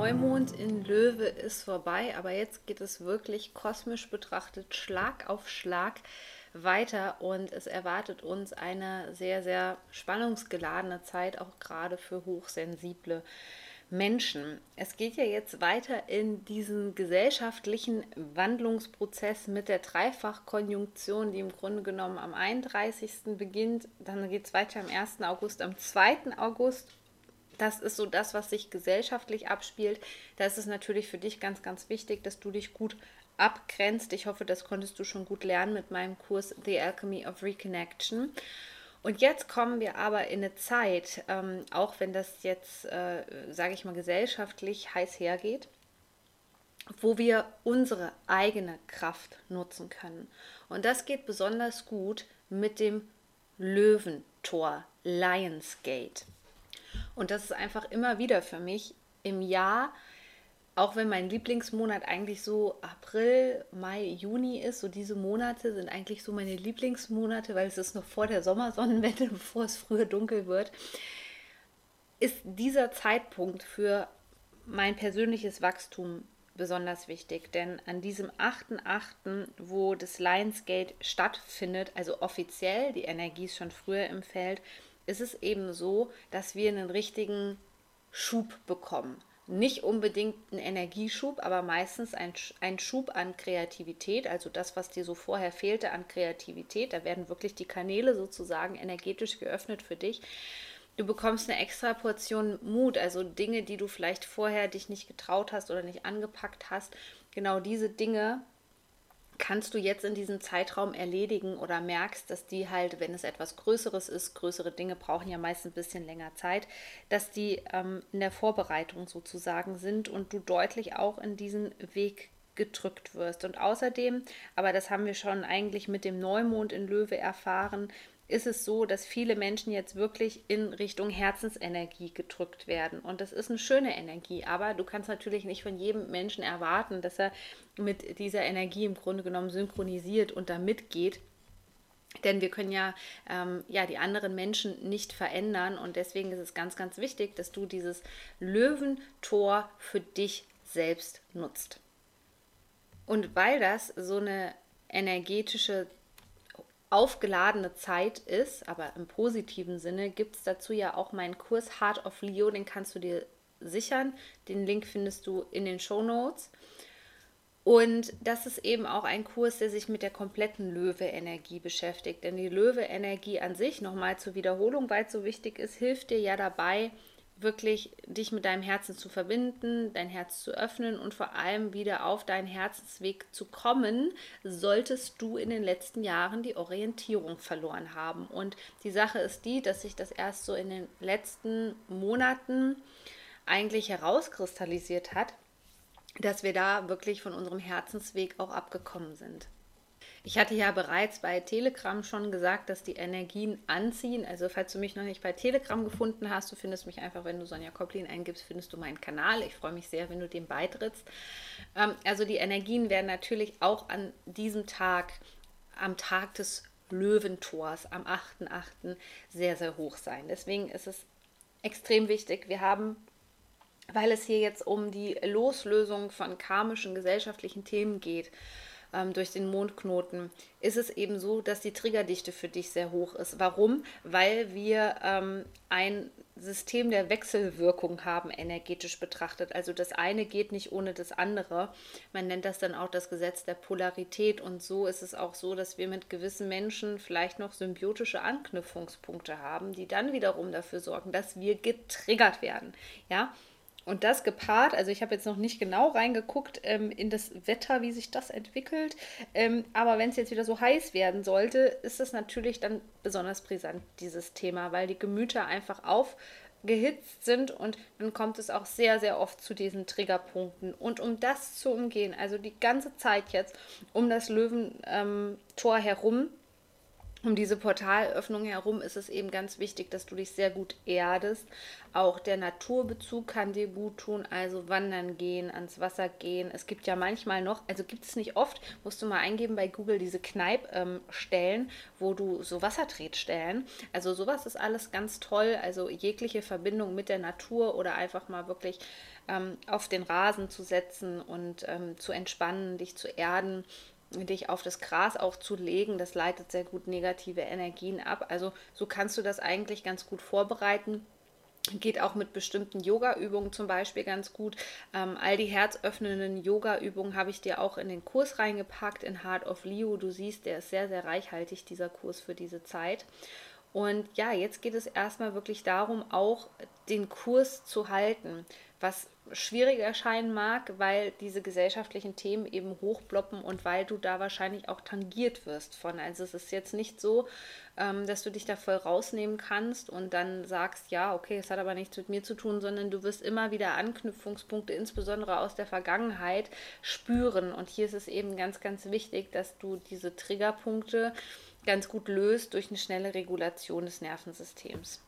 Neumond in Löwe ist vorbei, aber jetzt geht es wirklich kosmisch betrachtet Schlag auf Schlag weiter und es erwartet uns eine sehr, sehr spannungsgeladene Zeit, auch gerade für hochsensible Menschen. Es geht ja jetzt weiter in diesen gesellschaftlichen Wandlungsprozess mit der Dreifachkonjunktion, die im Grunde genommen am 31. beginnt. Dann geht es weiter am 1. August, am 2. August das ist so das, was sich gesellschaftlich abspielt. Da ist es natürlich für dich ganz, ganz wichtig, dass du dich gut abgrenzt. Ich hoffe, das konntest du schon gut lernen mit meinem Kurs The Alchemy of Reconnection. Und jetzt kommen wir aber in eine Zeit, ähm, auch wenn das jetzt, äh, sage ich mal, gesellschaftlich heiß hergeht, wo wir unsere eigene Kraft nutzen können. Und das geht besonders gut mit dem Löwentor, Lionsgate. Und das ist einfach immer wieder für mich im Jahr, auch wenn mein Lieblingsmonat eigentlich so April, Mai, Juni ist, so diese Monate sind eigentlich so meine Lieblingsmonate, weil es ist noch vor der Sommersonnenwende, bevor es früher dunkel wird, ist dieser Zeitpunkt für mein persönliches Wachstum besonders wichtig, denn an diesem 8.8., wo das Lionsgate stattfindet, also offiziell, die Energie ist schon früher im Feld, ist es eben so, dass wir einen richtigen Schub bekommen. Nicht unbedingt einen Energieschub, aber meistens ein, ein Schub an Kreativität, also das, was dir so vorher fehlte an Kreativität. Da werden wirklich die Kanäle sozusagen energetisch geöffnet für dich. Du bekommst eine extra Portion Mut, also Dinge, die du vielleicht vorher dich nicht getraut hast oder nicht angepackt hast. Genau diese Dinge kannst du jetzt in diesem Zeitraum erledigen oder merkst, dass die halt, wenn es etwas Größeres ist, größere Dinge brauchen ja meist ein bisschen länger Zeit, dass die ähm, in der Vorbereitung sozusagen sind und du deutlich auch in diesen Weg gedrückt wirst. Und außerdem, aber das haben wir schon eigentlich mit dem Neumond in Löwe erfahren, ist es so, dass viele Menschen jetzt wirklich in Richtung Herzensenergie gedrückt werden. Und das ist eine schöne Energie, aber du kannst natürlich nicht von jedem Menschen erwarten, dass er mit dieser Energie im Grunde genommen synchronisiert und da mitgeht. Denn wir können ja, ähm, ja die anderen Menschen nicht verändern und deswegen ist es ganz, ganz wichtig, dass du dieses Löwentor für dich selbst nutzt. Und weil das so eine energetische aufgeladene Zeit ist, aber im positiven Sinne, gibt es dazu ja auch meinen Kurs Heart of Leo, den kannst du dir sichern. Den Link findest du in den Show Notes. Und das ist eben auch ein Kurs, der sich mit der kompletten Löwe-Energie beschäftigt. Denn die Löwe-Energie an sich, nochmal zur Wiederholung, weil es so wichtig ist, hilft dir ja dabei, wirklich dich mit deinem Herzen zu verbinden, dein Herz zu öffnen und vor allem wieder auf deinen Herzensweg zu kommen, solltest du in den letzten Jahren die Orientierung verloren haben. Und die Sache ist die, dass sich das erst so in den letzten Monaten eigentlich herauskristallisiert hat, dass wir da wirklich von unserem Herzensweg auch abgekommen sind. Ich hatte ja bereits bei Telegram schon gesagt, dass die Energien anziehen. Also falls du mich noch nicht bei Telegram gefunden hast, du findest mich einfach, wenn du Sonja Koplin eingibst, findest du meinen Kanal. Ich freue mich sehr, wenn du dem beitrittst. Ähm, also die Energien werden natürlich auch an diesem Tag, am Tag des Löwentors, am 8.8. sehr, sehr hoch sein. Deswegen ist es extrem wichtig. Wir haben weil es hier jetzt um die Loslösung von karmischen gesellschaftlichen Themen geht, ähm, durch den Mondknoten, ist es eben so, dass die Triggerdichte für dich sehr hoch ist. Warum? Weil wir ähm, ein System der Wechselwirkung haben, energetisch betrachtet. Also das eine geht nicht ohne das andere. Man nennt das dann auch das Gesetz der Polarität. Und so ist es auch so, dass wir mit gewissen Menschen vielleicht noch symbiotische Anknüpfungspunkte haben, die dann wiederum dafür sorgen, dass wir getriggert werden. Ja, und das gepaart, also ich habe jetzt noch nicht genau reingeguckt ähm, in das Wetter, wie sich das entwickelt. Ähm, aber wenn es jetzt wieder so heiß werden sollte, ist es natürlich dann besonders brisant, dieses Thema, weil die Gemüter einfach auf gehitzt sind und dann kommt es auch sehr, sehr oft zu diesen Triggerpunkten. Und um das zu umgehen, also die ganze Zeit jetzt um das Löwentor herum, um diese Portalöffnung herum ist es eben ganz wichtig, dass du dich sehr gut erdest. Auch der Naturbezug kann dir gut tun, also wandern gehen, ans Wasser gehen. Es gibt ja manchmal noch, also gibt es nicht oft, musst du mal eingeben bei Google diese Kneipstellen, ähm, wo du so Wassertretstellen. Also sowas ist alles ganz toll. Also jegliche Verbindung mit der Natur oder einfach mal wirklich ähm, auf den Rasen zu setzen und ähm, zu entspannen, dich zu erden dich auf das Gras auch zu legen, das leitet sehr gut negative Energien ab. Also so kannst du das eigentlich ganz gut vorbereiten. Geht auch mit bestimmten Yoga-Übungen zum Beispiel ganz gut. Ähm, all die herzöffnenden Yoga-Übungen habe ich dir auch in den Kurs reingepackt, in Heart of Leo. Du siehst, der ist sehr, sehr reichhaltig, dieser Kurs für diese Zeit. Und ja, jetzt geht es erstmal wirklich darum, auch den Kurs zu halten, was schwierig erscheinen mag, weil diese gesellschaftlichen Themen eben hochbloppen und weil du da wahrscheinlich auch tangiert wirst von. Also es ist jetzt nicht so, ähm, dass du dich da voll rausnehmen kannst und dann sagst, ja, okay, es hat aber nichts mit mir zu tun, sondern du wirst immer wieder Anknüpfungspunkte, insbesondere aus der Vergangenheit, spüren. Und hier ist es eben ganz, ganz wichtig, dass du diese Triggerpunkte ganz gut löst durch eine schnelle Regulation des Nervensystems.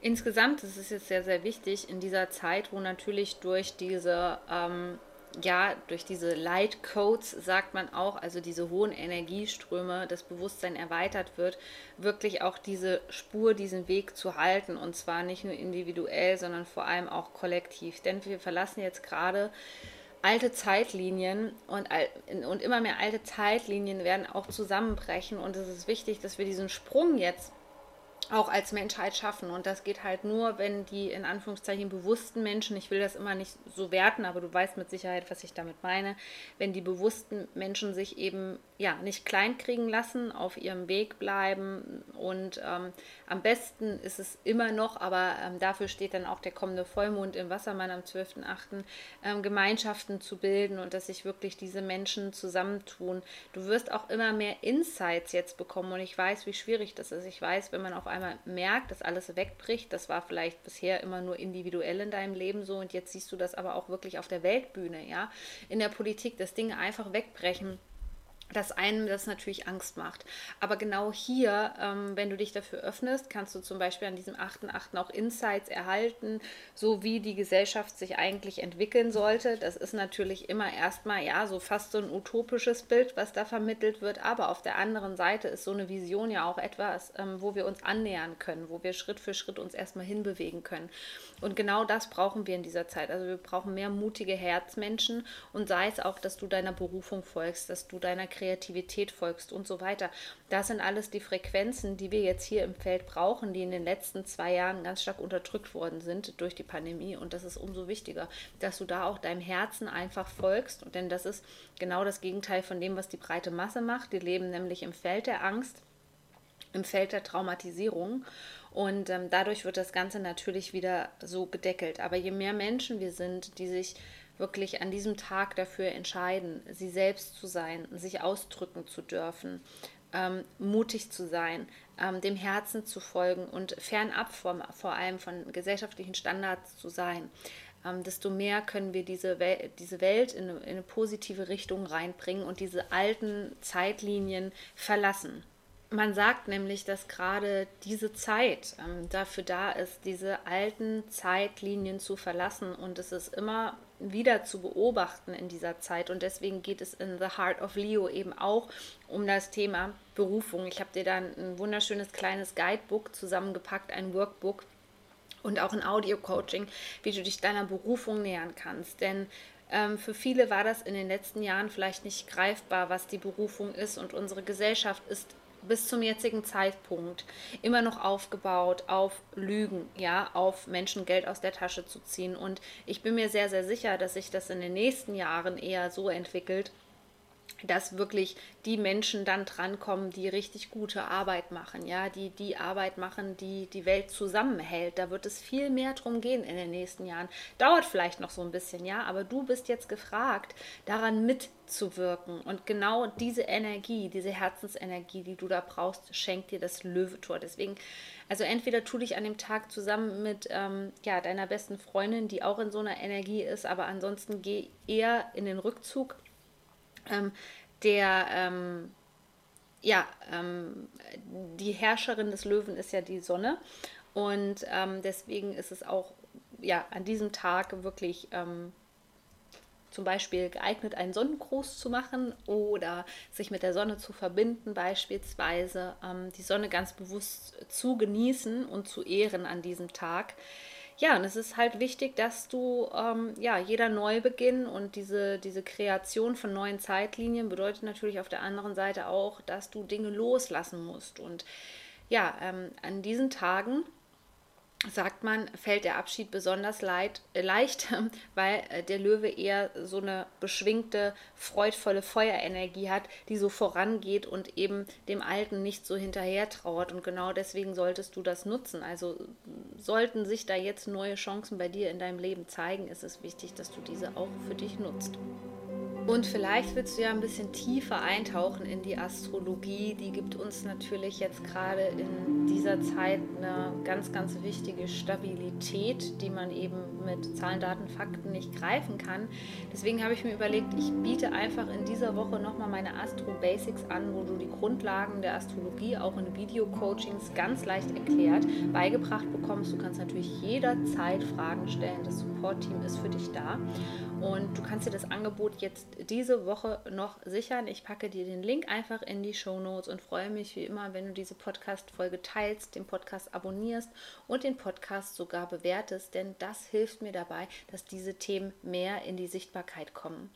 Insgesamt ist es jetzt sehr, sehr wichtig in dieser Zeit, wo natürlich durch diese, ähm, ja, durch diese Light Codes, sagt man auch, also diese hohen Energieströme, das Bewusstsein erweitert wird, wirklich auch diese Spur, diesen Weg zu halten und zwar nicht nur individuell, sondern vor allem auch kollektiv. Denn wir verlassen jetzt gerade alte Zeitlinien und, und immer mehr alte Zeitlinien werden auch zusammenbrechen. Und es ist wichtig, dass wir diesen Sprung jetzt auch als Menschheit schaffen. Und das geht halt nur, wenn die in Anführungszeichen bewussten Menschen, ich will das immer nicht so werten, aber du weißt mit Sicherheit, was ich damit meine, wenn die bewussten Menschen sich eben ja nicht kleinkriegen lassen, auf ihrem Weg bleiben. Und ähm, am besten ist es immer noch, aber ähm, dafür steht dann auch der kommende Vollmond im Wassermann am 12.8., ähm, Gemeinschaften zu bilden und dass sich wirklich diese Menschen zusammentun. Du wirst auch immer mehr Insights jetzt bekommen und ich weiß, wie schwierig das ist. Ich weiß, wenn man auf einmal merkt, dass alles wegbricht, das war vielleicht bisher immer nur individuell in deinem Leben so und jetzt siehst du das aber auch wirklich auf der Weltbühne, ja, in der Politik, dass Dinge einfach wegbrechen dass einem das natürlich Angst macht. Aber genau hier, ähm, wenn du dich dafür öffnest, kannst du zum Beispiel an diesem 8.8. auch Insights erhalten, so wie die Gesellschaft sich eigentlich entwickeln sollte. Das ist natürlich immer erstmal, ja, so fast so ein utopisches Bild, was da vermittelt wird. Aber auf der anderen Seite ist so eine Vision ja auch etwas, ähm, wo wir uns annähern können, wo wir Schritt für Schritt uns erstmal hinbewegen können. Und genau das brauchen wir in dieser Zeit. Also wir brauchen mehr mutige Herzmenschen und sei es auch, dass du deiner Berufung folgst, dass du deiner Kreativität folgst und so weiter. Das sind alles die Frequenzen, die wir jetzt hier im Feld brauchen, die in den letzten zwei Jahren ganz stark unterdrückt worden sind durch die Pandemie. Und das ist umso wichtiger, dass du da auch deinem Herzen einfach folgst. Denn das ist genau das Gegenteil von dem, was die breite Masse macht. Die leben nämlich im Feld der Angst, im Feld der Traumatisierung. Und ähm, dadurch wird das Ganze natürlich wieder so gedeckelt. Aber je mehr Menschen wir sind, die sich wirklich an diesem Tag dafür entscheiden, sie selbst zu sein, sich ausdrücken zu dürfen, ähm, mutig zu sein, ähm, dem Herzen zu folgen und fernab vom, vor allem von gesellschaftlichen Standards zu sein, ähm, desto mehr können wir diese, Wel diese Welt in eine, in eine positive Richtung reinbringen und diese alten Zeitlinien verlassen. Man sagt nämlich, dass gerade diese Zeit ähm, dafür da ist, diese alten Zeitlinien zu verlassen und es ist immer wieder zu beobachten in dieser Zeit. Und deswegen geht es in The Heart of Leo eben auch um das Thema Berufung. Ich habe dir dann ein wunderschönes kleines Guidebook zusammengepackt, ein Workbook und auch ein Audio-Coaching, wie du dich deiner Berufung nähern kannst, denn ähm, für viele war das in den letzten Jahren vielleicht nicht greifbar, was die Berufung ist. Und unsere Gesellschaft ist bis zum jetzigen Zeitpunkt immer noch aufgebaut auf Lügen, ja, auf Menschen Geld aus der Tasche zu ziehen. Und ich bin mir sehr, sehr sicher, dass sich das in den nächsten Jahren eher so entwickelt, dass wirklich die Menschen dann drankommen, die richtig gute Arbeit machen, ja, die die Arbeit machen, die die Welt zusammenhält. Da wird es viel mehr drum gehen in den nächsten Jahren. Dauert vielleicht noch so ein bisschen, ja, aber du bist jetzt gefragt, daran mitzuwirken. Und genau diese Energie, diese Herzensenergie, die du da brauchst, schenkt dir das Löwetor. Deswegen, also entweder tu dich an dem Tag zusammen mit ähm, ja, deiner besten Freundin, die auch in so einer Energie ist, aber ansonsten geh eher in den Rückzug ähm, der, ähm, ja, ähm, die Herrscherin des Löwen ist ja die Sonne. Und ähm, deswegen ist es auch ja, an diesem Tag wirklich ähm, zum Beispiel geeignet, einen Sonnengruß zu machen oder sich mit der Sonne zu verbinden, beispielsweise ähm, die Sonne ganz bewusst zu genießen und zu ehren an diesem Tag ja, und es ist halt wichtig, dass du, ähm, ja, jeder Neubeginn und diese, diese Kreation von neuen Zeitlinien bedeutet natürlich auf der anderen Seite auch, dass du Dinge loslassen musst. Und ja, ähm, an diesen Tagen sagt man, fällt der Abschied besonders leid, äh, leicht, weil äh, der Löwe eher so eine beschwingte, freudvolle Feuerenergie hat, die so vorangeht und eben dem Alten nicht so hinterher trauert. Und genau deswegen solltest du das nutzen. Also sollten sich da jetzt neue Chancen bei dir in deinem Leben zeigen, ist es wichtig, dass du diese auch für dich nutzt. Und vielleicht willst du ja ein bisschen tiefer eintauchen in die Astrologie. Die gibt uns natürlich jetzt gerade in dieser Zeit eine ganz, ganz wichtige Stabilität, die man eben mit Zahlen, Daten, Fakten nicht greifen kann. Deswegen habe ich mir überlegt, ich biete einfach in dieser Woche nochmal meine Astro Basics an, wo du die Grundlagen der Astrologie auch in Video-Coachings ganz leicht erklärt beigebracht bekommst. Du kannst natürlich jederzeit Fragen stellen. Das Support-Team ist für dich da. Und du kannst dir das Angebot jetzt diese Woche noch sichern. Ich packe dir den Link einfach in die Show Notes und freue mich wie immer, wenn du diese Podcast-Folge teilst, den Podcast abonnierst und den Podcast sogar bewertest, denn das hilft mir dabei, dass diese Themen mehr in die Sichtbarkeit kommen.